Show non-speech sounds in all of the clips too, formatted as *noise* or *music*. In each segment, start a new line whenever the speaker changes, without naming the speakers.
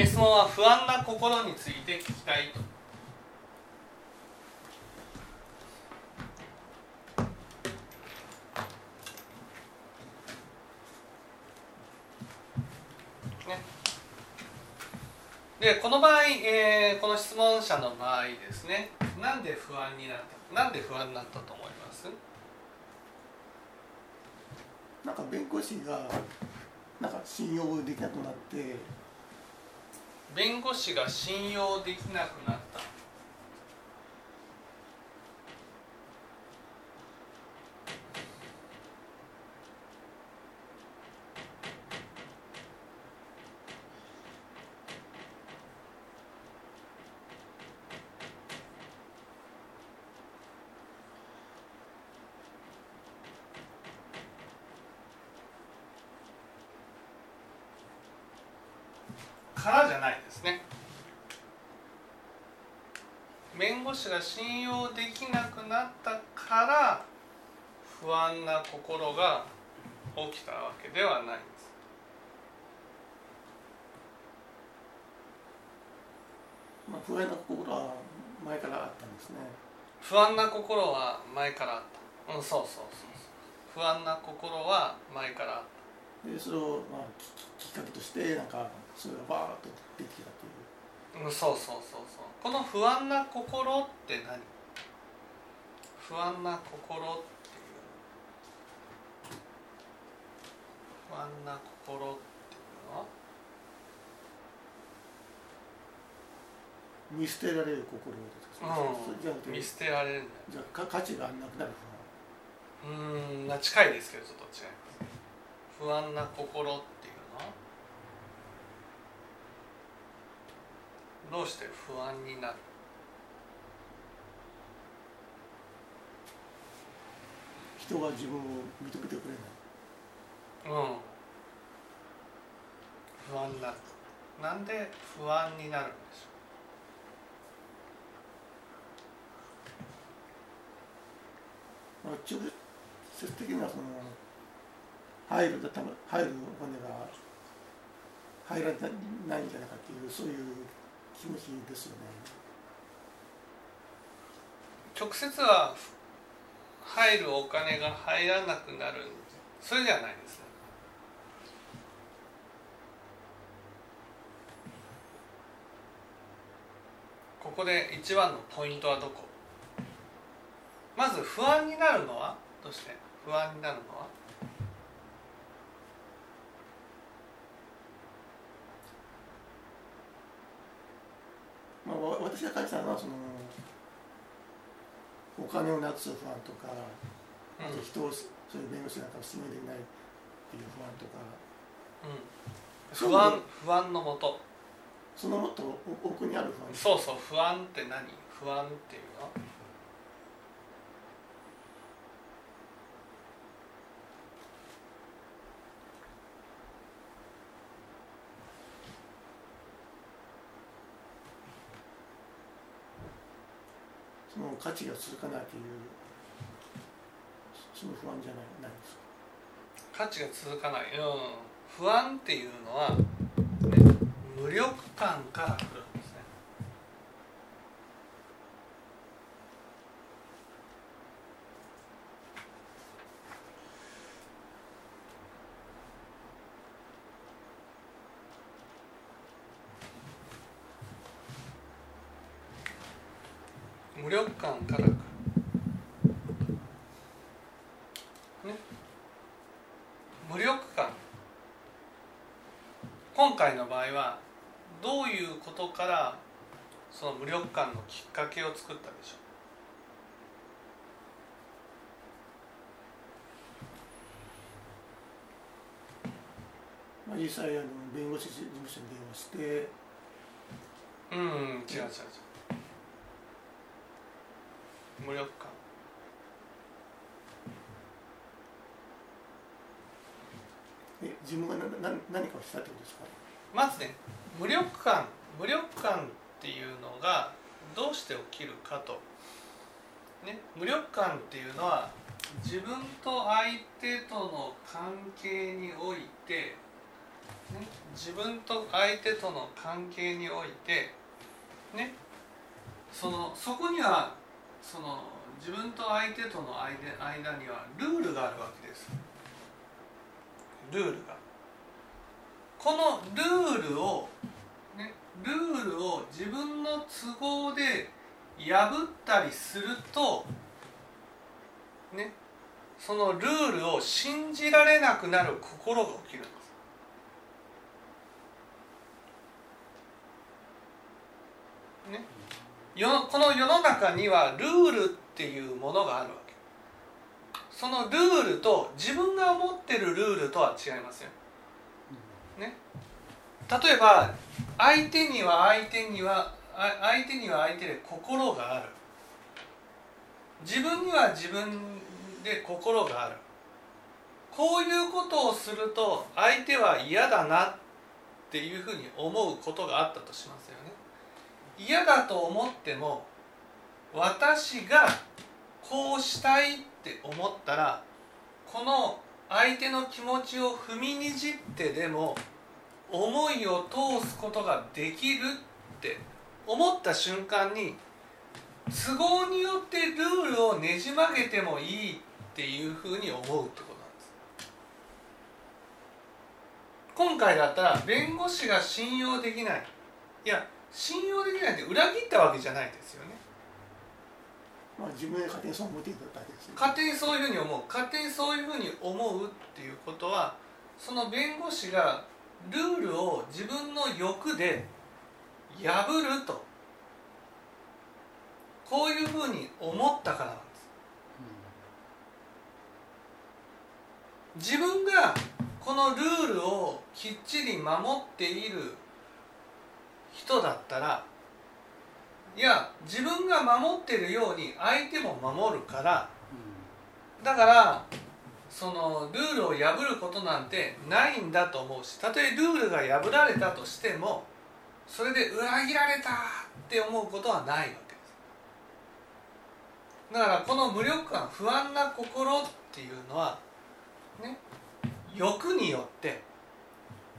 え質問は不安な心について聞きたいと。でこの場合、えーこの質問者の場合ですね。なんで不安になったなんで不安になったと思います？
なんか弁護士がなんか信用できなくなって
弁護士が信用できなくなったからじゃないですね弁護士が信用できなくなったから不安な心が起きたわけではないんです。
まあ、不安な心は前からあったんですね。
不安な心は前からあった。うんそうそうそう不安な心は前からあっ
でそれを、まあ、ききっかけとしてなんかそれがバーッと出てきたという
そうそうそうそう。この不安な心って何？不安な心っていう不安な心っていうの？は
見捨てられる心ですか、それじゃなくて
見捨てられるんだ
じゃあか価値がなくなる
うーん。まあ近いですけどちょっと違います。不安な心っていうのはどうして不安になる。
人が自分を認めてくれない
うん不安になるなんで不安になるんでしょ
まあ、直接的にはその入る。ため入る。骨が入らないんじゃないかっていうそういう気持ちですよね。
直接は入るお金が入らなくなるそれではないですね。ここで一番のポイントはどこ？まず不安になるのは？どうして？不安になるのは？
まあ、わ私が感じたのはそのお金をなくす不安とか、あと人をそういう弁護士なんかを信用できないっていう不安とか。
うん、不安不安のもと。
そのもっと奥にある不安
そうそう不安って何？不安っていうの
価値が続かない。というその不安じゃないないですか？
価値が続かない、うん、不安っていうのは、ね、無力感から来るんですね無力感から来るね。無力感今回の場合はどういうことからその無力感のきっかけを作ったでしょ
まあ、実際あの弁護士事務所に電話して。
ううん違う違う違う無力感
え自分がなな何かをしたってことですか？
まずね無力感無力感っていうのがどうして起きるかと、ね、無力感っていうのは自分と相手との関係において、ね、自分と相手との関係においてねそのそこにはその自分と相手との間にはルールがあるわけです。ルールが。このルールをねルールを自分の都合で破ったりするとねそのルールを信じられなくなる心が起きるんですねよこの世の中にはルールっていうものがあるわけ。そのルールと自分が思ってるルールとは違いますよ。ね。例えば相手には相手には相手には相手で心がある。自分には自分で心がある。こういうことをすると相手は嫌だなっていうふうに思うことがあったとしますよ。嫌だと思っても私がこうしたいって思ったらこの相手の気持ちを踏みにじってでも思いを通すことができるって思った瞬間に都合によってルールをねじ曲げてもいいっていうふうに思うってことなんです。今回だったら弁護士が信用できない。いや信用できないって裏切ったわけじゃないですよね。
まあ自分で勝手にそう思っていただけですよ。
勝手にそういうふうに思う。勝手にそういうふうに思うっていうことはその弁護士がルールを自分の欲で破ると。こういうふうに思ったからなんです。自分がこのルールをきっちり守っている人だったらいや自分が守ってるように相手も守るからだからそのルールを破ることなんてないんだと思うしたとえルールが破られたとしてもそれで裏切られたって思うことはないわけです。だからこの無力感不安な心っていうのはね欲によって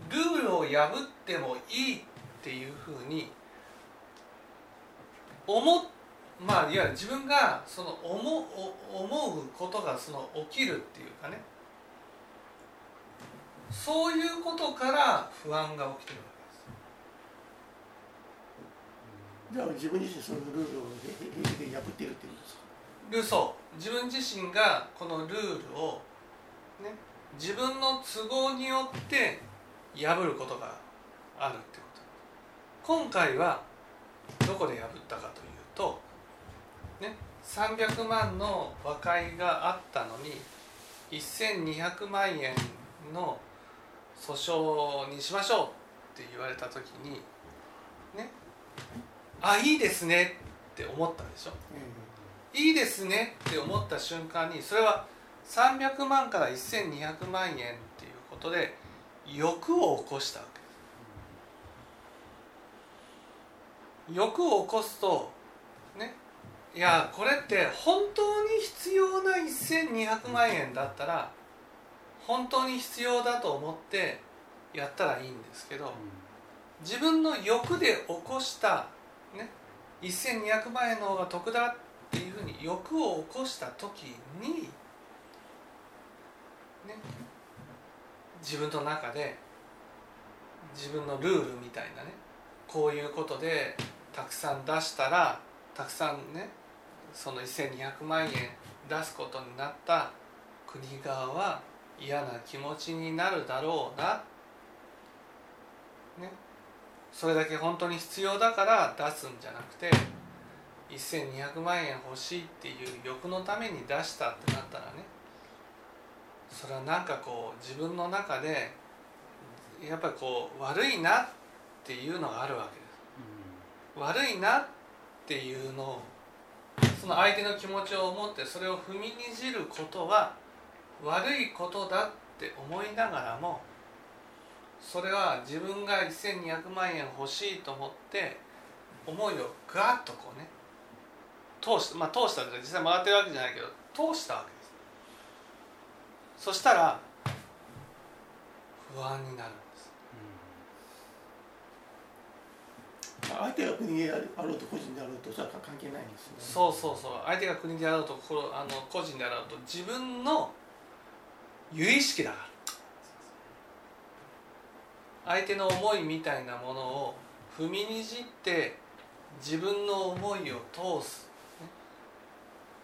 ルールを破ってもいいっていうふうに思っまあいわゆる自分がその思う思うことがその起きるっていうかね。そういうことから不安が起きてるわ
じゃあ自分自身そのルールを破っているっていうんですか？
けですそう。自分自身がこのルールをね自分の都合によって破ることがあるってこと今回はどこで破ったかというとね300万の和解があったのに1200万円の訴訟にしましょうって言われた時にねあいいですねって思ったでしょ？いいですねって思った瞬間にそれは300万から1200万円っていうことで欲を起こした。わけです欲を起こすとね。いやこれって本当に必要な1200万円だったら本当に必要だと思ってやったらいいんですけど自分の欲で起こしたね1200万円の方が得だっていうふうに欲を起こした時にね自分の中で自分のルールみたいなねこういうことでたくさん出したらたくさんねその1200万円出すことになった国側は嫌な気持ちになるだろうなねそれだけ本当に必要だから出すんじゃなくて1200万円欲しいっていう欲のために出したってなったらねそれはなんかこう自分の中でやっぱりこう悪いなっていうのがあるわけ。悪いなっていうのをその相手の気持ちを思ってそれを踏みにじることは悪いことだって思いながらもそれは自分が1200万円欲しいと思って思いをガッとこうね通したまあ通したって実際回ってるわけじゃないけど通したわけです。そしたら不安になるんです
相手が国であろうと個人であろうとそれは関係ないんですよね。
そうそうそう。相手が国であろうとこあの個人であろうと自分の由意識だから。相手の思いみたいなものを踏みにじって自分の思いを通す。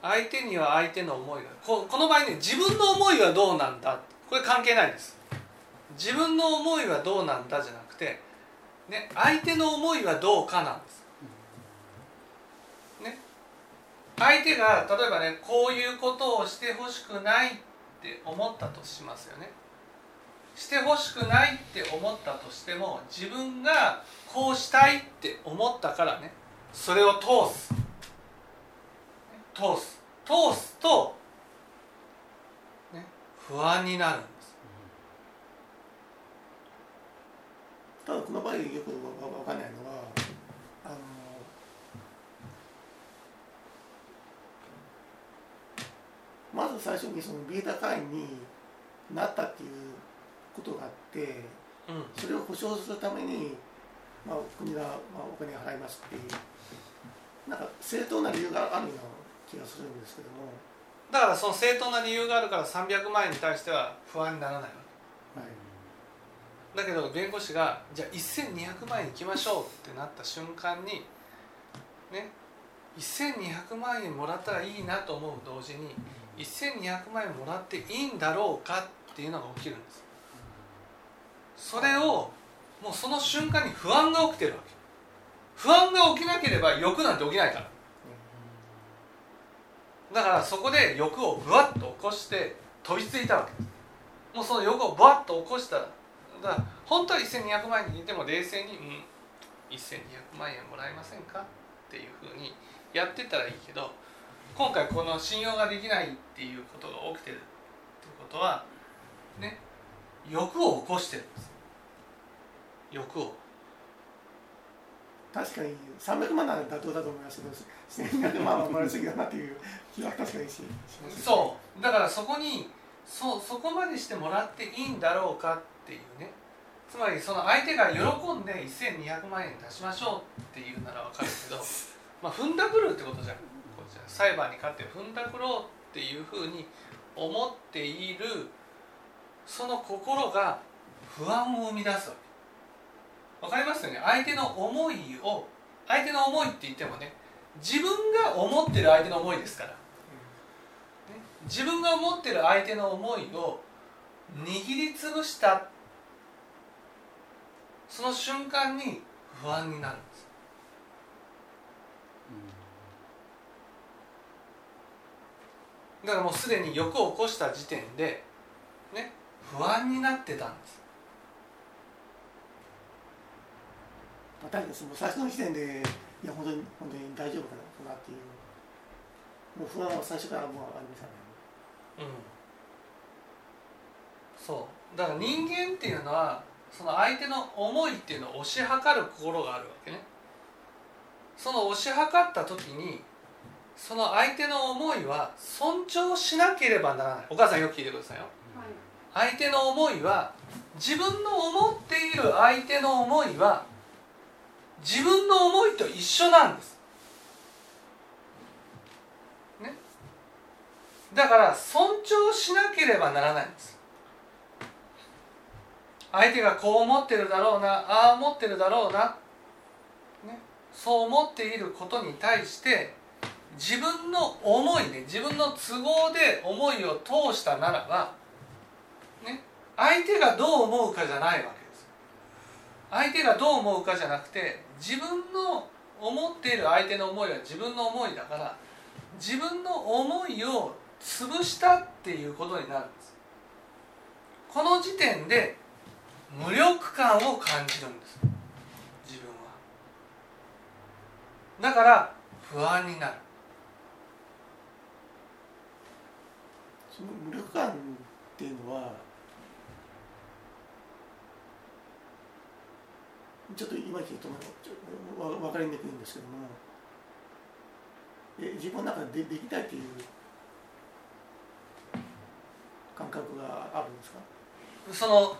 相手には相手の思いがここの場合ね自分の思いはどうなんだこれ関係ないです。自分の思いはどうなんだじゃなくて、ね、相手の思いはどうかなんです。ね。相手が例えばねこういうことをしてほしくないって思ったとしますよね。してほしくないって思ったとしても自分がこうしたいって思ったからねそれを通す。通す。通すと、ね、不安になる。んです
ただこの場合よくわわかんないのはあのまず最初にそのビータ会員になったっていうことがあって
うん
それを保証するために、まあ、国が、まあ、お金を払いますっていうなんか正当な理由があるような気がするんですけども、
だからその正当な理由があるから300万円に対しては不安にならないわけ。
はい、
だけど弁護士がじゃあ1200万円いきましょうってなった瞬間にね1200万円もらったらいいなと思う同時に1200万円もらっていいんだろうかっていうのが起きるんです。それをもうその瞬間に不安が起きてるわけ。不安が起きなければ欲なんて起きないから。だからそこで欲をぶわっと起こして飛びついたわけ。ですもうその欲をぶわっと起こしたらだから本当は1200万円にいても冷静に「うん1200万円もらえませんか?」っていうふうにやってたらいいけど今回この信用ができないっていうことが起きてるってことはね欲を起こしてるんです欲を。
確かに300万なら妥当だと思いますけど1200万は生まれすぎだなっていう気は確かにしします。
そう。だからそこにそそこまでしてもらっていいんだろうかっていうね。つまりその相手が喜んで1200万円出しましょうっていうならわかるけど *laughs* まあ踏んだくるってことじゃん。こうじゃ裁判に勝って踏んだくろうっていうふうに思っているその心が不安を生み出すわけ。わかりますよね？相手の思いを相手の思いって言ってもね自分が思ってる相手の思いですから。自分が思ってる相手の思いを握りつぶしたその瞬間に不安になるんです。だからもうすでに欲を起こした時点でね不安になってたんです。
まあ確か最初の時点でいや本当に本当に大丈夫かなっていう。もう不安は最初からもうありましたね。
うん。そう。だから人間っていうのはその相手の思いっていうのを推し量る心があるわけねその推し量った時にその相手の思いは尊重しなければならないお母さんよく聞いてくださいよ相手の思いは自分の思っている相手の思いは自分の思いと一緒なんです。ね。だから尊重しなければならないんです。相手がこう思ってるだろうなああ思ってるだろうな、ね、そう思っていることに対して自分の思いね自分の都合で思いを通したならばね相手がどう思うかじゃないわけです。相手がどう思うかじゃなくて自分の思っている相手の思いは自分の思いだから自分の思いを潰したっていうことになるんです。この時点で無力感を感じるんです。自分は。だから不安になる。
その無力感っていうのはちょっと今聞いてもちょっと分かりにくいんですけどもえ自分の中でできたいっていう感覚があるんですか、
その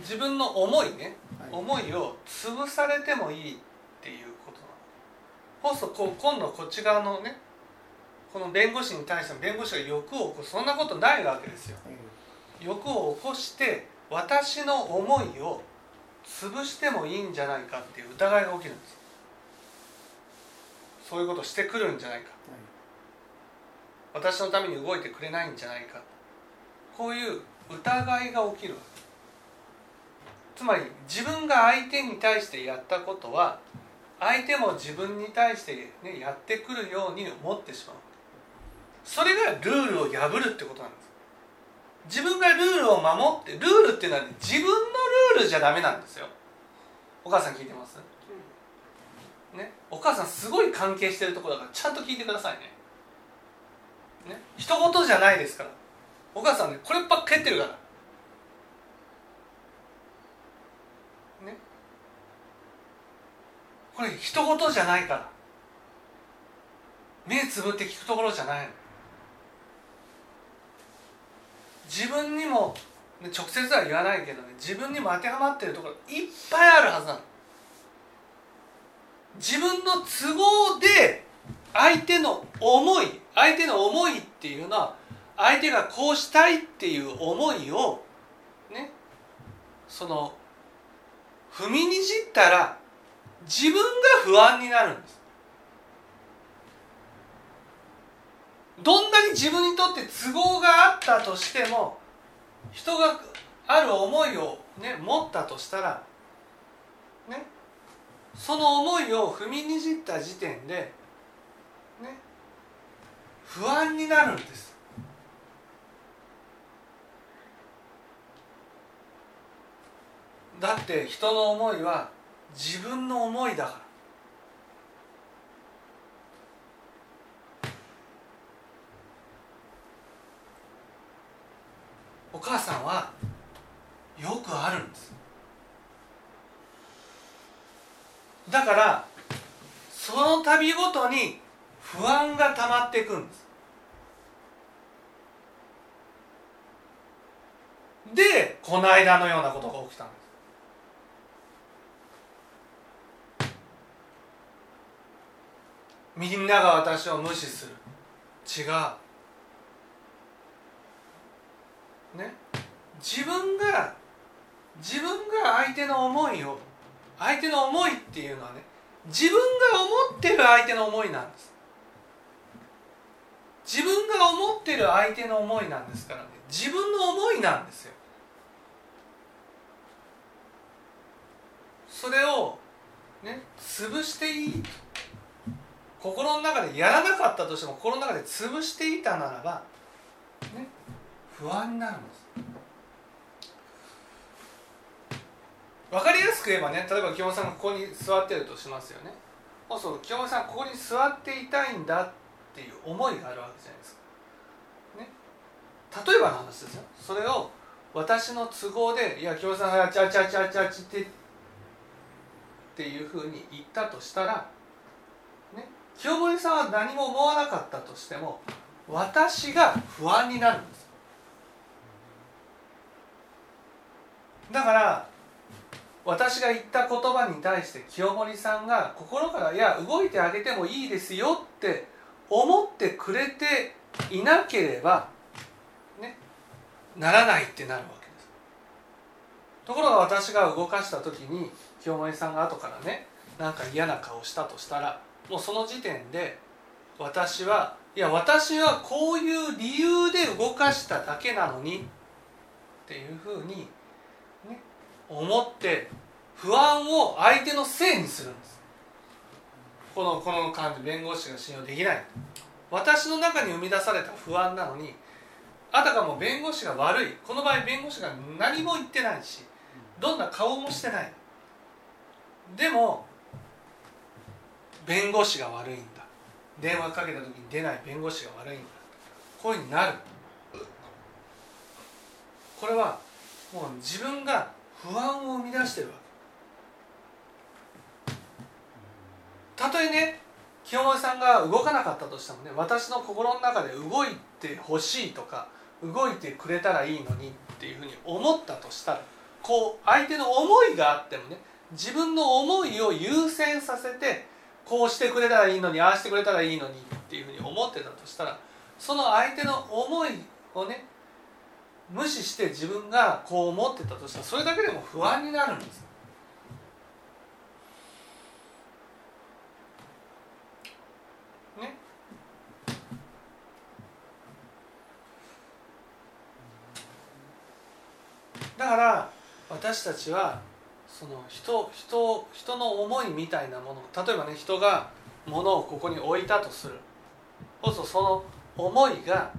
自分の思いね
はい。
思いを潰されてもいいっっていうことなの。そうするとこう今度こっち側のねこの弁護士に対しても弁護士が欲を起こす。そんなことないわけですよ。欲を起こして私の思いを潰してもいいんじゃないかっていう疑いが起きるんです。そういうことしてくるんじゃないか。私のために動いてくれないんじゃないか。こういう疑いが起きるわけつまり自分が相手に対してやったことは相手も自分に対して、ね、やってくるように思ってしまう。それがルールを破るってことなんです。自分がルールを守ってルールっていうのは、ね、自分のルールじゃダメなんですよ。お母さん聞いてます、ね、お母さんすごい関係してるところだからちゃんと聞いてくださいね。ね？一言じゃないですから。お母さんねこればっかやってるからこれ一言じゃないから。目つぶって聞くところじゃない自分にも直接は言わないけどね。自分にも当てはまってるところいっぱいあるはずなの。自分の都合で相手の思い相手の思いっていうのは相手がこうしたいっていう思いをねその踏みにじったら自分が不安になるんですどんなに自分にとって都合があったとしても人がある思いを、ね、持ったとしたら、ね、その思いを踏みにじった時点で、ね、不安になるんです。だって人の思いは自分の思いだから。お母さんはよくあるんです。だからその度ごとに不安がたまっていくんです。でこの間のようなことが起きたんです。みんなが私を無視する。違う。ね。自分が自分が相手の思いを相手の思いっていうのはね自分が思ってる相手の思いなんです。自分が思ってる相手の思いなんですからね。自分の思いなんですよ。それをね潰していい。心の中でやらなかったとしても心の中で潰していたならばね不安になるんです。分かりやすく言えばね例えば清盛さんがここに座ってるとしますよね。そうそう清さんここに座っていたいんだっていう思いがあるわけじゃないですか、ね、例えばの話ですよ。それを私の都合で「いや清盛さんがちゃあちゃあちゃあちゃちって」っていうふうに言ったとしたら、清盛さんは何も思わなかったとしても私が不安になるんです。だから私が言った言葉に対して清盛さんが心から「いや動いてあげてもいいですよ」って思ってくれていなければねならないってなるわけです。ところが私が動かした時に清盛さんが後からねなんか嫌な顔したとしたらもうその時点で私はいや私はこういう理由で動かしただけなのにっていうふうに思って不安を相手のせいにするんです。このこの感じ弁護士が信用できない私の中に生み出された不安なのにあたかも弁護士が悪い。この場合弁護士が何も言ってないしどんな顔もしてない。でも弁護士が悪いんだ。電話かけた時に出ない弁護士が悪いんだ。こういうふうになるこれはもう自分が不安を生み出してるわけ。たとえね清盛さんが動かなかったとしてもね私の心の中で動いてほしいとか動いてくれたらいいのにっていうふうに思ったとしたらこう相手の思いがあってもね自分の思いを優先させてこうしてくれたらいいのにああしてくれたらいいのにっていうふうに思ってたとしたらその相手の思いをね無視して自分がこう思ってたとしたらそれだけでも不安になるんですね。だから私たちはその人人人の思いみたいなもの。例えばね人が物をここに置いたとする。そうするとその思いが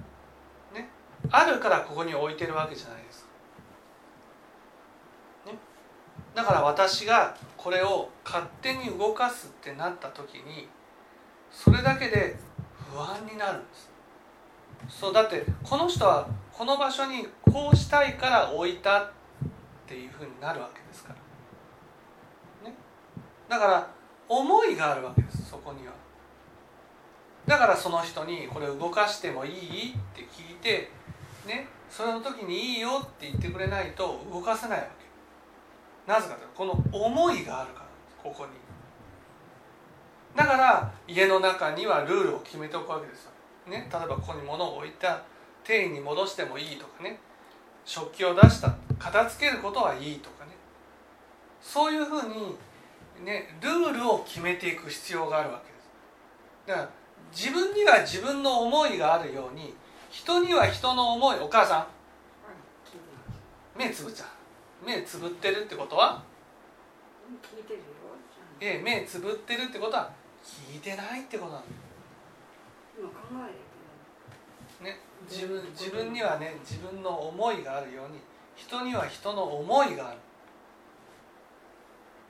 ねあるからここに置いてるわけじゃないです。か、ね、だから私がこれを勝手に動かすってなった時にそれだけで不安になるんです。そうだってこの人はこの場所にこうしたいから置いたっていうふうになるわけですから。だから思いがあるわけですそこには。だからその人にこれ動かしてもいいって聞いてねその時にいいよって言ってくれないと動かせないわけ。なぜかというとこの思いがあるからここに。だから家の中にはルールを決めておくわけですよ、ね、例えばここに物を置いた定位に戻してもいいとかね。食器を出した片付けることはいいとかね。そういうふうに、ね、ルールを決めていく必要があるわけです。だから自分には自分の思いがあるように人には人の思いお母さん目つぶっちゃう。目つぶってるってことは
聞いてるよ。
ええ目つぶってるってことは聞いてないってことなんね、自分自分にはね自分の思いがあるように人には人の思いがある、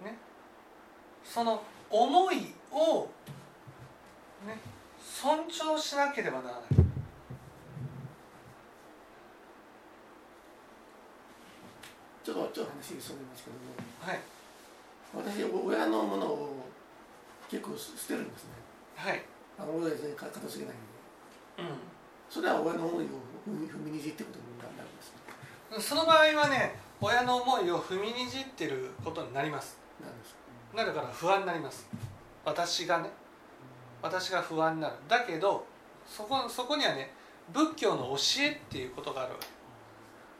ね、その思いを、ね、尊重しなければならない。
ちょっとちょっと話それますけども。
はい。
私親のものを結構捨てるんですね。
はい。
あの親で片付けないんで。
う
それは親の思いを踏み踏みにじってことになるんです
んその場合はね親の思いを踏みにじってることになります
な
るから不安になります。私がね。私が不安になる。だけどそこそこにはね仏教の教えっていうことがあるわけ。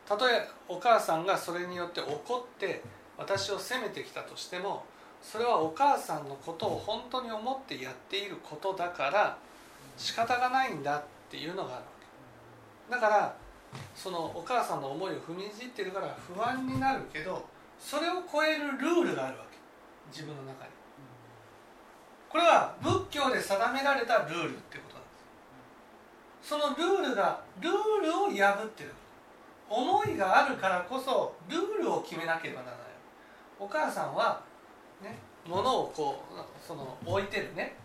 たとえお母さんがそれによって怒って私を責めてきたとしてもそれはお母さんのことを本当に思ってやっていることだから仕方がないんだっていうのがあるわけ。だからそのお母さんの思いを踏みにじってるから不安になるけどそれを超えるルールがあるわけ。自分の中にこれは仏教で定められたルールってことなんです。そのルールがルールを破ってる。思いがあるからこそルールを決めなければならない。お母さんはね物をこうその置いてるね。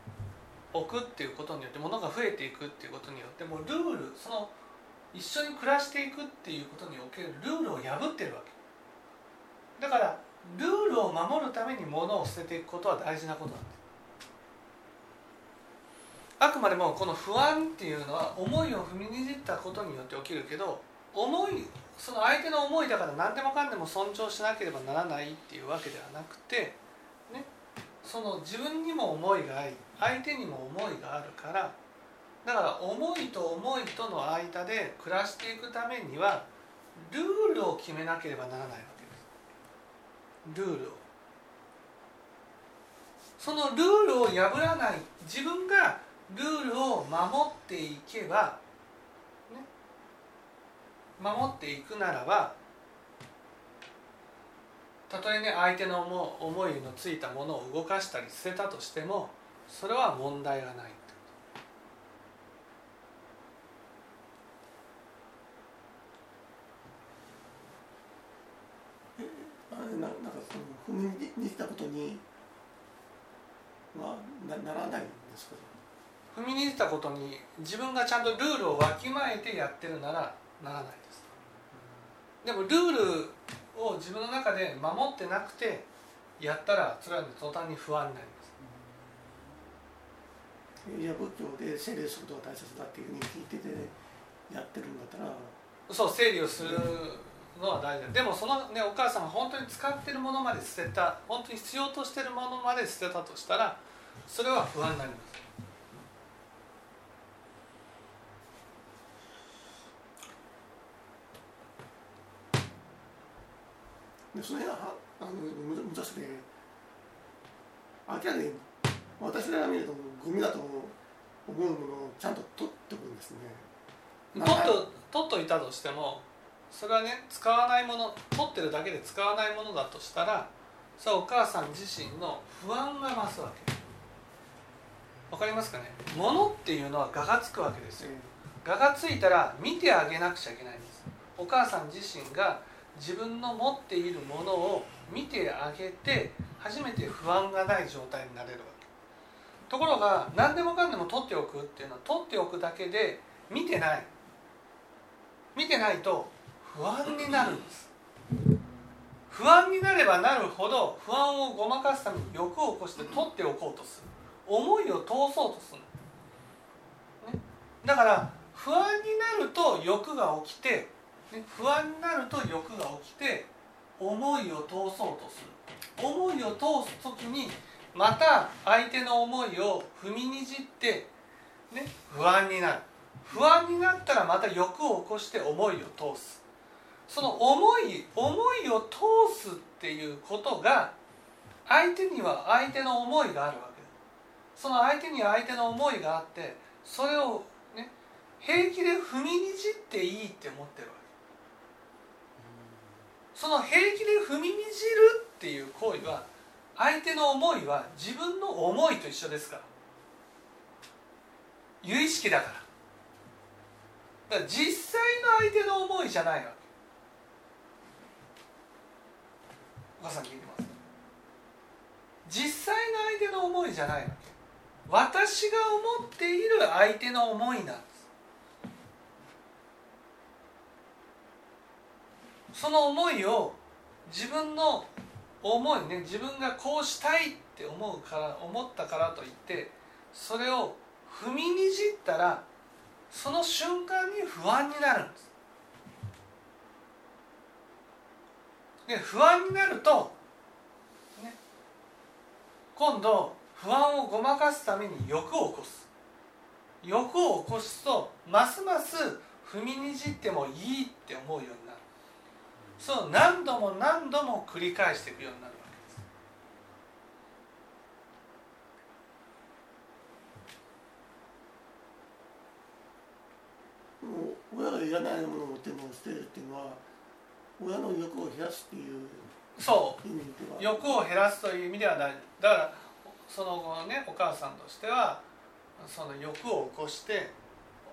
置くっていうことによって物が増えていくっていうことによってもうルールその一緒に暮らしていくっていうことにおけるルールを破ってるわけ。だからルールを守るために物を捨てていくことは大事なことなんですあくまでもこの不安っていうのは思いを踏みにじったことによって起きるけど思いその相手の思いだから何でもかんでも尊重しなければならないっていうわけではなくて、ね、その自分にも思いがあり相手にも思いがあるからだから思いと思いとの間で暮らしていくためにはルールを決めなければならないわけ。ルールを。そのルールを破らない自分がルールを守っていけばね。守っていくならばたとえね相手の思思いのついたものを動かしたり捨てたとしてもそれは問題がない
あれななんかその踏みにじったことにはなならないんですか
踏みにじったことに自分がちゃんとルールをわきまえてやってるならならないです。でもルールを自分の中で守ってなくてやったらそれはね途端に不安になります。
いや仏教で整理することが大切だっていうふうに聞いててやってるんだったら。
そう整理をするのは大事だ。でもそのねお母さんが本当に使ってるものまで捨てた本当に必要としてるものまで捨てたとしたらそれは不安になります。
でその辺はあのむ難しくて明らかに私らが見るとゴミだと思うものをちゃんと取っておくんですね。
取っと取っといたとしてもそれはね使わないもの取ってるだけで使わないものだとしたらそれはお母さん自身の不安が増すわけ。わかりますかね？物っていうのは我がつくわけですよ。我がついたら見てあげなくちゃいけないんです。お母さん自身が自分の持っているものを見てあげて初めて不安がない状態になれるわけ。ところが何でもかんでも取っておくっていうのは取っておくだけで見てない。見てないと不安になるんです。不安になればなるほど不安をごまかすために欲を起こして取っておこうとする。思いを通そうとする、ね、だから不安になると欲が起きて、ね、不安になると欲が起きて思いを通そうとする。思いを通す時にまた相手の思いを踏みにじって、ね、不安になる。不安になったらまた欲を起こして思いを通す。その思い思いを通すっていうことが相手には相手の思いがあるわけ。その相手には相手の思いがあってそれをね平気で踏みにじっていいって思ってるわけ。その平気で踏みにじるっていう行為は相手の思いは自分の思いと一緒ですから。有意識だから。だから実際の相手の思いじゃないわけお母さん聞いてます実際の相手の思いじゃないわけ私が思っている相手の思いなんです。その思いを自分の思いね自分がこうしたいって思うから思ったからといってそれを踏みにじったらその瞬間に不安になるんです。で不安になると、ね、今度不安をごまかすために欲を起こす。欲を起こすとますます踏みにじってもいいって思うようになる。そう何度も何度も繰り返していくようになるわ
けです。親がいらないものを持っても捨てるっていうのは親の欲を減らすっていう
そう。欲を減らすという意味ではない。だからその後ねお母さんとしてはその欲を起こして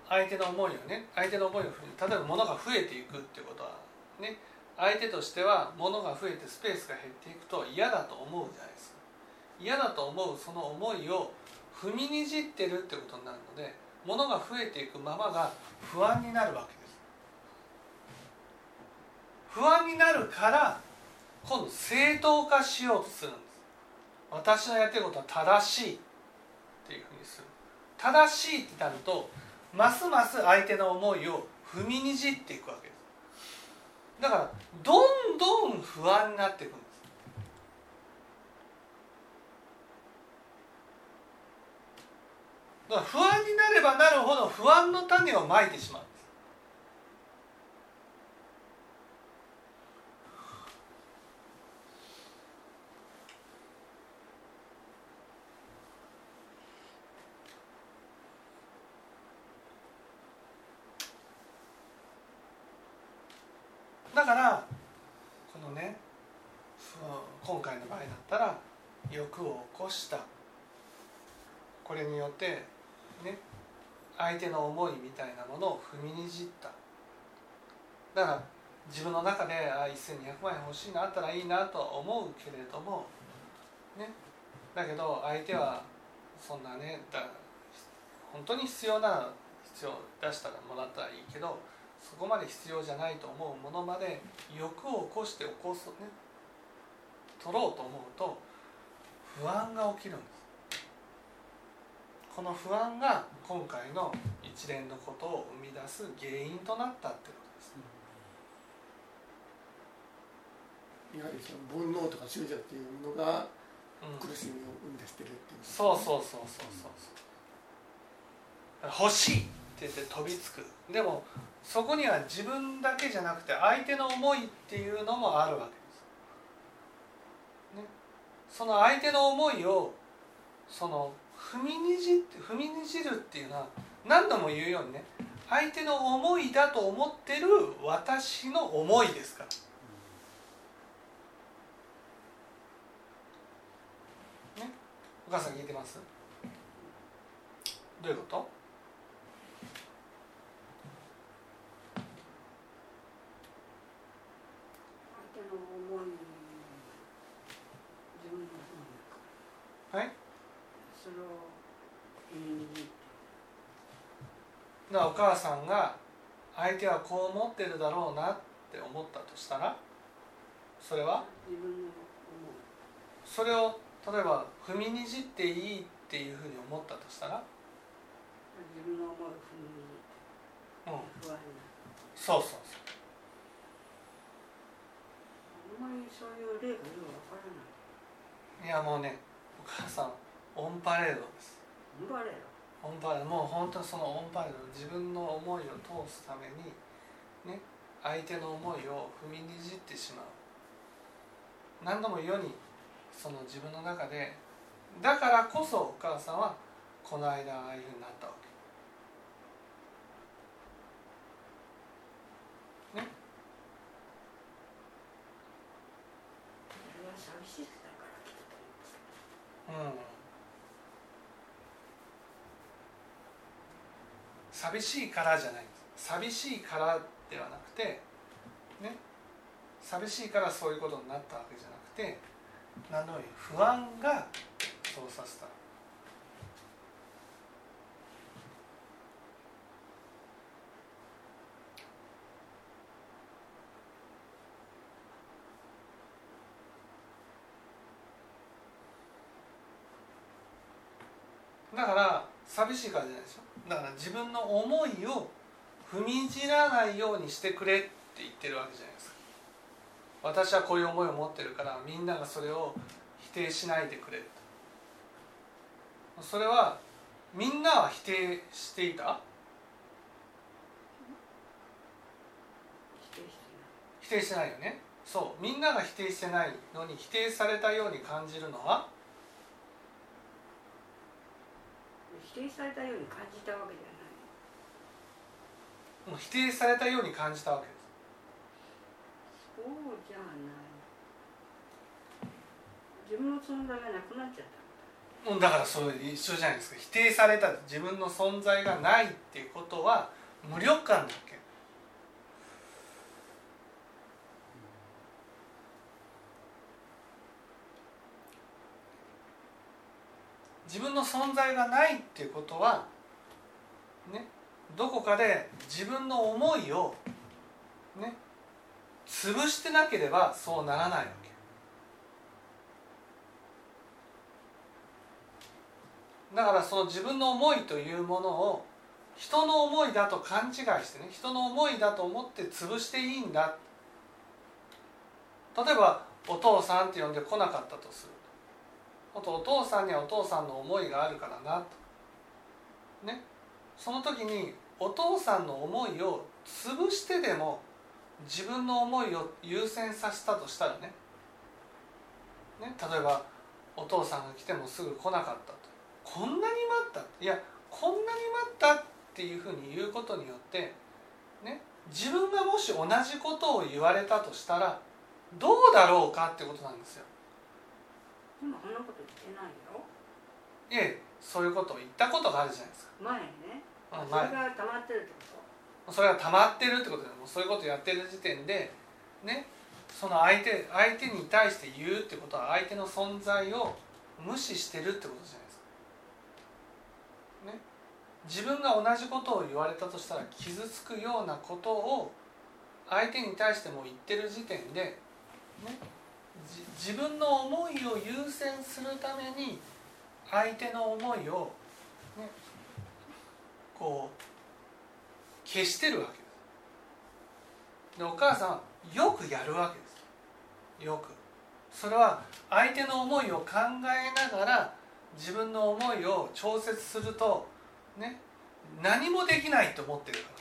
相手の思いをね相手の思いを例えば物が増えていくっていうことはね相手としては物が増えてスペースが減っていくと嫌だと思うじゃないですか。嫌だと思うその思いを踏みにじってるってことになるので物が増えていくままが不安になるわけです。不安になるから今度正当化しようとするんです。私のやってることは正しいっていうふうにする。正しいってなるとますます相手の思いを踏みにじっていくわけです。だからどんどん不安になっていくんです。だから不安になればなるほど不安の種をまいてしまうだからこのね今回の場合だったら欲を起こした。これによってね相手の思いみたいなものを踏みにじった。だから自分の中であ1200万円欲しいなあったらいいなとは思うけれどもね。だけど相手はそんなねだ本当に必要なら必要出したらもらったらいいけどそこまで必要じゃないと思うものまで欲を起こして起こすね。取ろうと思うと不安が起きるんです。この不安が今回の一連のことを生み出す原因となったってことです、
やはりその煩悩とか執着っていうのが
うん。
苦しみを生み出してるっていう、
そうそうそうそうそうそう。欲しいって言って飛びつく。でもそこには自分だけじゃなくて相手の思いっていうのもあるわけその相手の思いをその踏みにじって踏みにじるっていうのは何度も言うようにね相手の思いだと思ってる私の思いですから。ねお母さん聞いてます？どういうこと
相手の思い自分の思いか
はい
それを踏みにじって
だからお母さんが相手はこう思ってるだろうなって思ったとしたらそれは？
自分の思い
それを例えば踏みにじっていいっていうふうに思ったとしたら？
自分の思踏みにじ
うん。そうそうそ
あんまりそういう例がよくわからない。う
いやもうねお母さんオンパレードです。
頑張れよ
オンパレードもう本当にそのオンパレード自分の思いを通すためにね相手の思いを踏みにじってしまう。何度も世にその自分の中でだからこそお母さんはこの間ああいうふうになったわけ
それは寂しさだから来たと思います
うん寂しいからじゃないんです。寂しいからではなくてね。寂しいからそういうことになったわけじゃなくて何度も言う不安がそうさせただから寂しいからじゃないでしょだから自分の思いを踏みにじらないようにしてくれって言ってるわけじゃないですか。私はこういう思いを持ってるからみんながそれを否定しないでくれとそれはみんなは否定していた？
否定してない。
否定してないよね。そう。みんなが否定してないのに否定されたように感じるのは
否定されたように感じたわけじゃない。
もう否定されたように感じたわけです。
そうじゃない。自分の存在がなくなっちゃった
うんだからそれ一緒じゃないですか。否定された自分の存在がないっていうことは無力感だっけ？自分の存在がないっていうことはねどこかで自分の思いをね潰してなければそうならないわけ。だからその自分の思いというものを人の思いだと勘違いしてね人の思いだと思って潰していいんだ。例えばお父さんって呼んで来なかったとする。あとお父さんにはお父さんの思いがあるからなと。ね。その時にお父さんの思いを潰してでも自分の思いを優先させたとしたらね。ね。例えばお父さんが来てもすぐ来なかったと。こんなに待った？いやこんなに待ったっていうふうに言うことによってね。自分がもし同じことを言われたとしたらどうだろうかってことなんですよ。
今そんなこと言ってない
えそういうことを言ったことがあるじゃないですか。
前ね。
あ
それが溜まってるってこ
それが溜まってるってことでもうそういうことやってる時点でねその相手相手に対して言うってことは相手の存在を無視してるってことじゃないですか。ね。自分が同じことを言われたとしたら傷つくようなことを相手に対しても言ってる時点で、ね、じ自分の思いを優先するために相手の思いを、ね、こう消してるわけです。でお母さんはよくやるわけです。よく。それは相手の思いを考えながら自分の思いを調節するとね何もできないと思ってるから。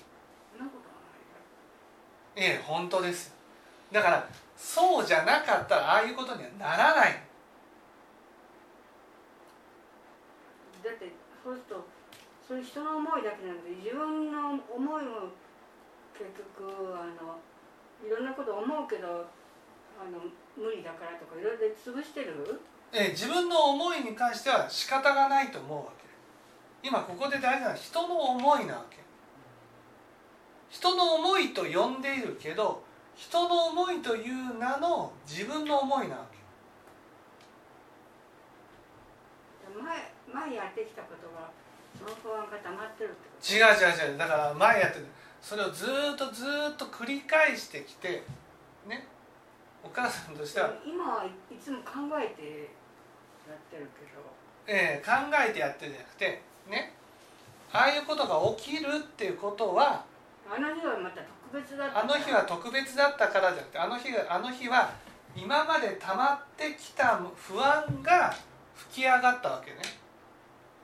ええ本当です。だからそうじゃなかったらああいうことにはならない。
だってそうするとそれ人の思いだけなんで自分の思いも結局あのいろんなこと思うけどあの無理だからとかいろいろ潰してる？
ええ自分の思いに関しては仕方がないと思うわけ。今ここで大事なのは人の思いなわけ。人の思いと呼んでいるけど人の思いという名の自分の思いなわけ。
前前やってきたことがその不安が溜まってるってこと？
違う違う違う。だから前やってるそれをずーっとずーっと繰り返してきてねお母さんとしては、
今はいいつも考えてやってるけど。
ええ考えてやってるんじゃなくてねああいうことが起きるっていうことは
あの日はまた特別だった。
あの日は特別だったからじゃなくてあの日があの日は今まで溜まってきた不安が吹き上がったわけね。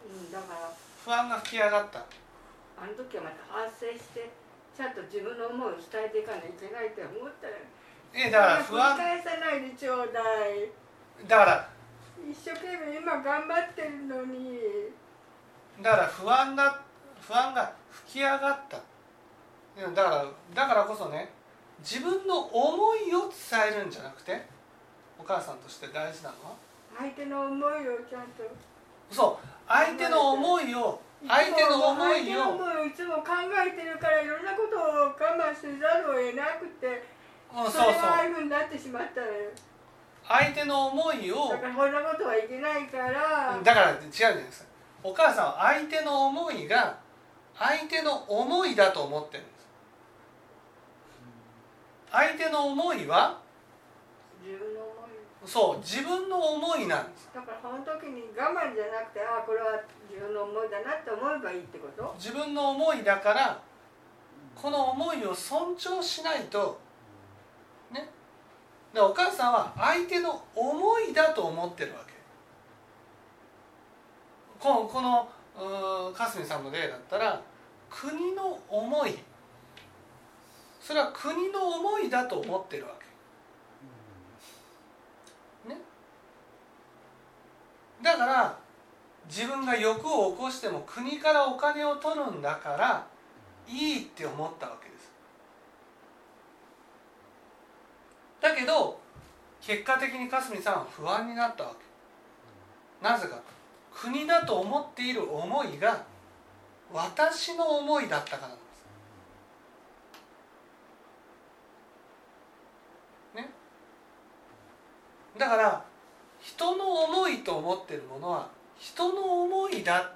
うん、だから。
不安が吹き上がった。
あの時はまた反省してちゃんと自分の思いを伝えていかないといけないって思ったら
ええだから不安。
返さないでちょうだい。
だから。
一生懸命今頑張ってるのに。
だから不安が不安が吹き上がっただからだからこそね自分の思いを伝えるんじゃなくてお母さんとして大事なのは？
相手の思いをちゃんと。
そう相手の思いを相手の思い
相手の
を
思いをいつも考えてるからいろんなことを我慢せざるを得なくて
うん
それがああいうふうになってしまったのよ。
相手の思いを
だからこんなことはいけないから。
だから違うじゃないですか。お母さんは相手の思いが相手の思いだと思ってるんです相手の思いは？
自分の思い。
そう自分の思いなんです。
だからその時に我慢じゃなくてああこれは自分の思いだなって思えばいいってこと？
自分の思いだからこの思いを尊重しないと。ね。でお母さんは相手の思いだと思ってるわけ。このこのかすみさんの例だったら国の思いそれは国の思いだと思ってるわけ。ね。だから自分が欲を起こしても国からお金を取るんだからいいって思ったわけです。だけど結果的にかすみさんは不安になったわけ。なぜか。国だと思っている思いが私の思いだったからなんですねだから人の思いと思ってるものは人の思いだ。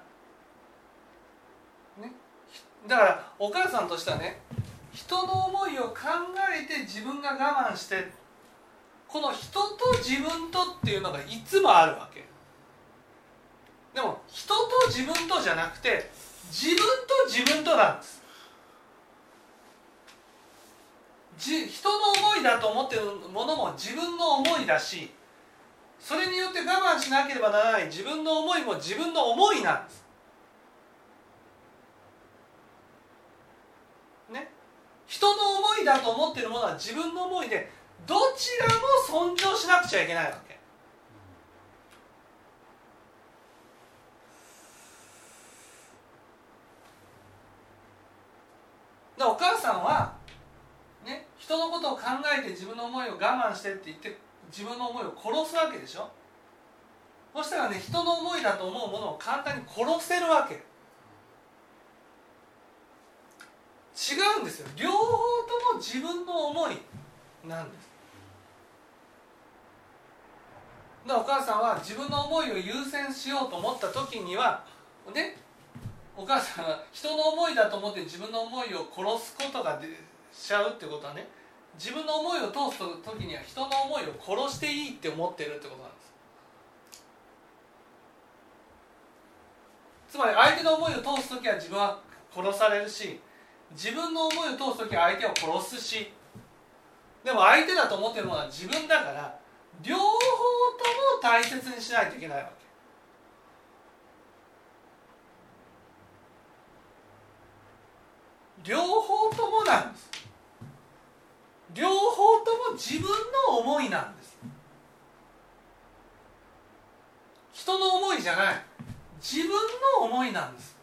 ね。だからお母さんとしてはね人の思いを考えて自分が我慢してこの人と自分とっていうのがいつもあるわけ。でも人と自分とじゃなくて自分と自分となんです。じ人の思いだと思ってるものも自分の思いだしそれによって我慢しなければならない自分の思いも自分の思いなんです。ね？人の思いだと思ってるものは自分の思いでどちらも尊重しなくちゃいけないわけでお母さんはね人のことを考えて自分の思いを我慢してって言って自分の思いを殺すわけでしょ？そしたらね人の思いだと思うものを簡単に殺せるわけ。違うんですよ。両方とも自分の思いなんです。だからお母さんは自分の思いを優先しようと思った時にはねお母さんが人の思いだと思って自分の思いを殺すことがでしちゃうってことはね自分の思いを通す時には人の思いを殺していいって思ってるってことなんです。つまり相手の思いを通す時は自分は殺されるし自分の思いを通す時は相手を殺すしでも相手だと思ってるものは自分だから両方とも大切にしないといけないわけ。両方ともなんです。両方とも自分の思いなんです。人の思いじゃない。自分の思いなんです。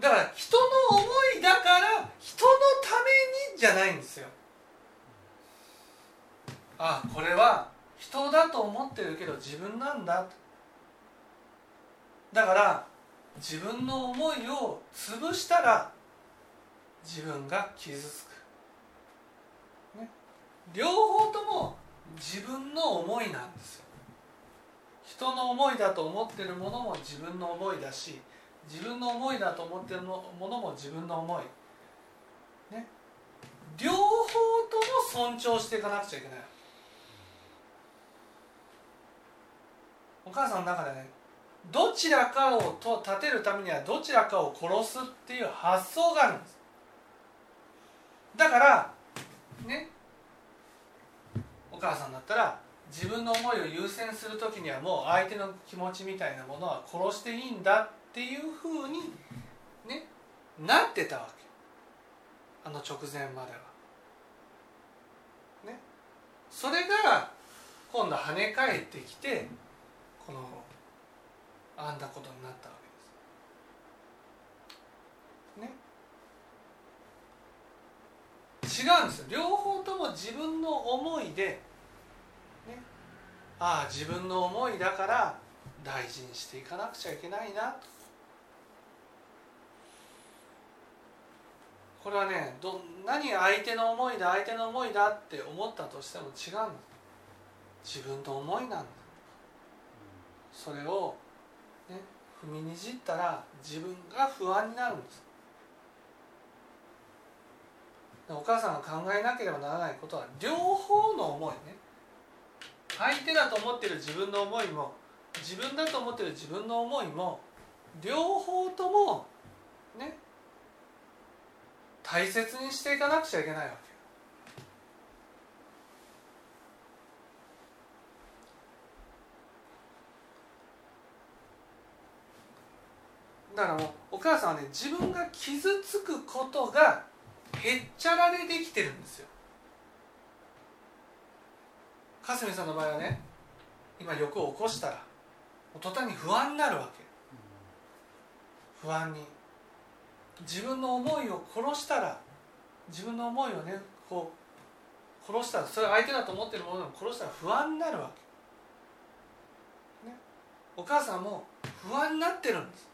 だから人の思いだから人のためにじゃないんですよ。あこれは人だと思ってるけど自分なんだ。だから自分の思いを潰したら自分が傷つく、ね、両方とも自分の思いなんですよ。人の思いだと思ってるものも自分の思いだし自分の思いだと思ってるものも自分の思い。ね。両方とも尊重していかなくちゃいけない。お母さんの中でねどちらかをと立てるためにはどちらかを殺すっていう発想があるんです。だからねお母さんだったら自分の思いを優先する時にはもう相手の気持ちみたいなものは殺していいんだっていうふうにねなってたわけ。あの直前までは。ね。それが今度跳ね返ってきてこのあんなことになったわけです。ね違うんですよ。両方とも自分の思いで、ね、ああ自分の思いだから大事にしていかなくちゃいけないな。とこれはねど何相手の思いだ相手の思いだって思ったとしても違うんです。自分の思いなんだ。それを、ね、踏みにじったら自分が不安になるんです。お母さんが考えなければならないことは両方の思いね。相手だと思ってる自分の思いも自分だと思ってる自分の思いも両方ともね大切にしていかなくちゃいけないわけだからもうお母さんはね自分が傷つくことがへっちゃらでできてるんですよ。かすみさんの場合はね今欲を起こしたら途端に不安になるわけ。不安に。自分の思いを殺したら自分の思いをねこう殺したらそれ相手だと思ってるものを殺したら不安になるわけ、ね、お母さんも不安になってるんです。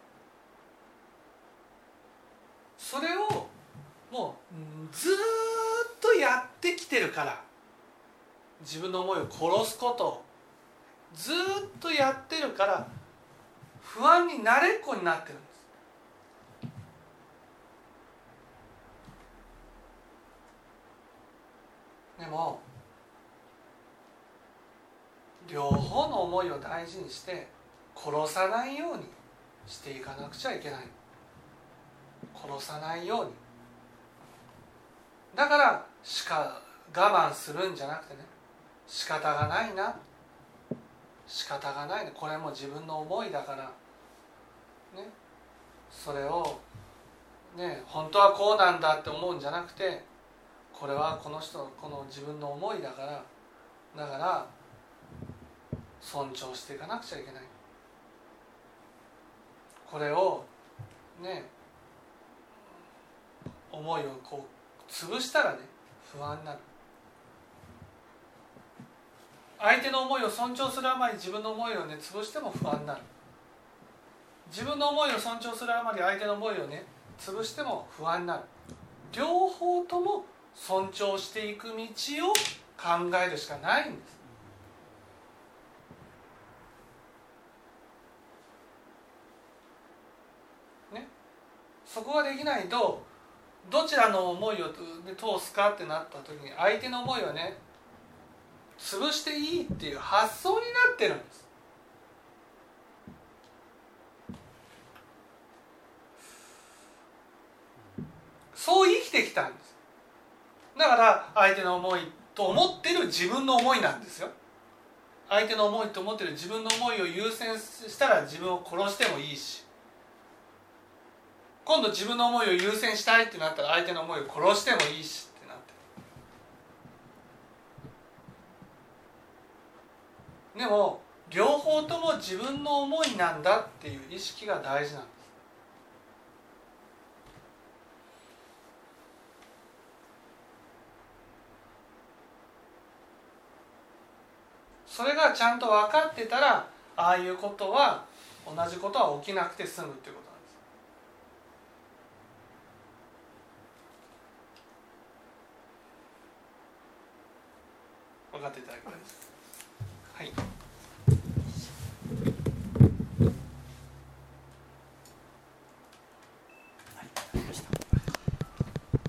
それをもうずっとやってきてるから。自分の思いを殺すことを。ずっとやってるから不安になれっこになってるんです。でも両方の思いを大事にして殺さないようにしていかなくちゃいけない。殺さないように。だからしか我慢するんじゃなくてね仕方がないな。仕方がないね。これも自分の思いだから。ね。それをね本当はこうなんだって思うんじゃなくてこれはこの人この自分の思いだから。だから尊重していかなくちゃいけない。これをね思いをこう潰したらね不安になる。相手の思いを尊重するあまり自分の思いをね潰しても不安になる。自分の思いを尊重するあまり相手の思いをね潰しても不安になる。両方とも尊重していく道を考えるしかないんです。ね。そこができないとどちらの思いを通すかってなった時に相手の思いはね潰していいっていう発想になってるんです。そう生きてきたんです。だから相手の思いと思ってる自分の思いなんですよ。相手の思いと思ってる自分の思いを優先したら自分を殺してもいいし。今度自分の思いを優先したいってなったら相手の思いを殺してもいいしってなって。でも両方とも自分の思いなんだっていう意識が大事なんです。それがちゃんと分かってたらああいうことは同じことは起きなくて済むってことなんです分かっていただけたらですはい。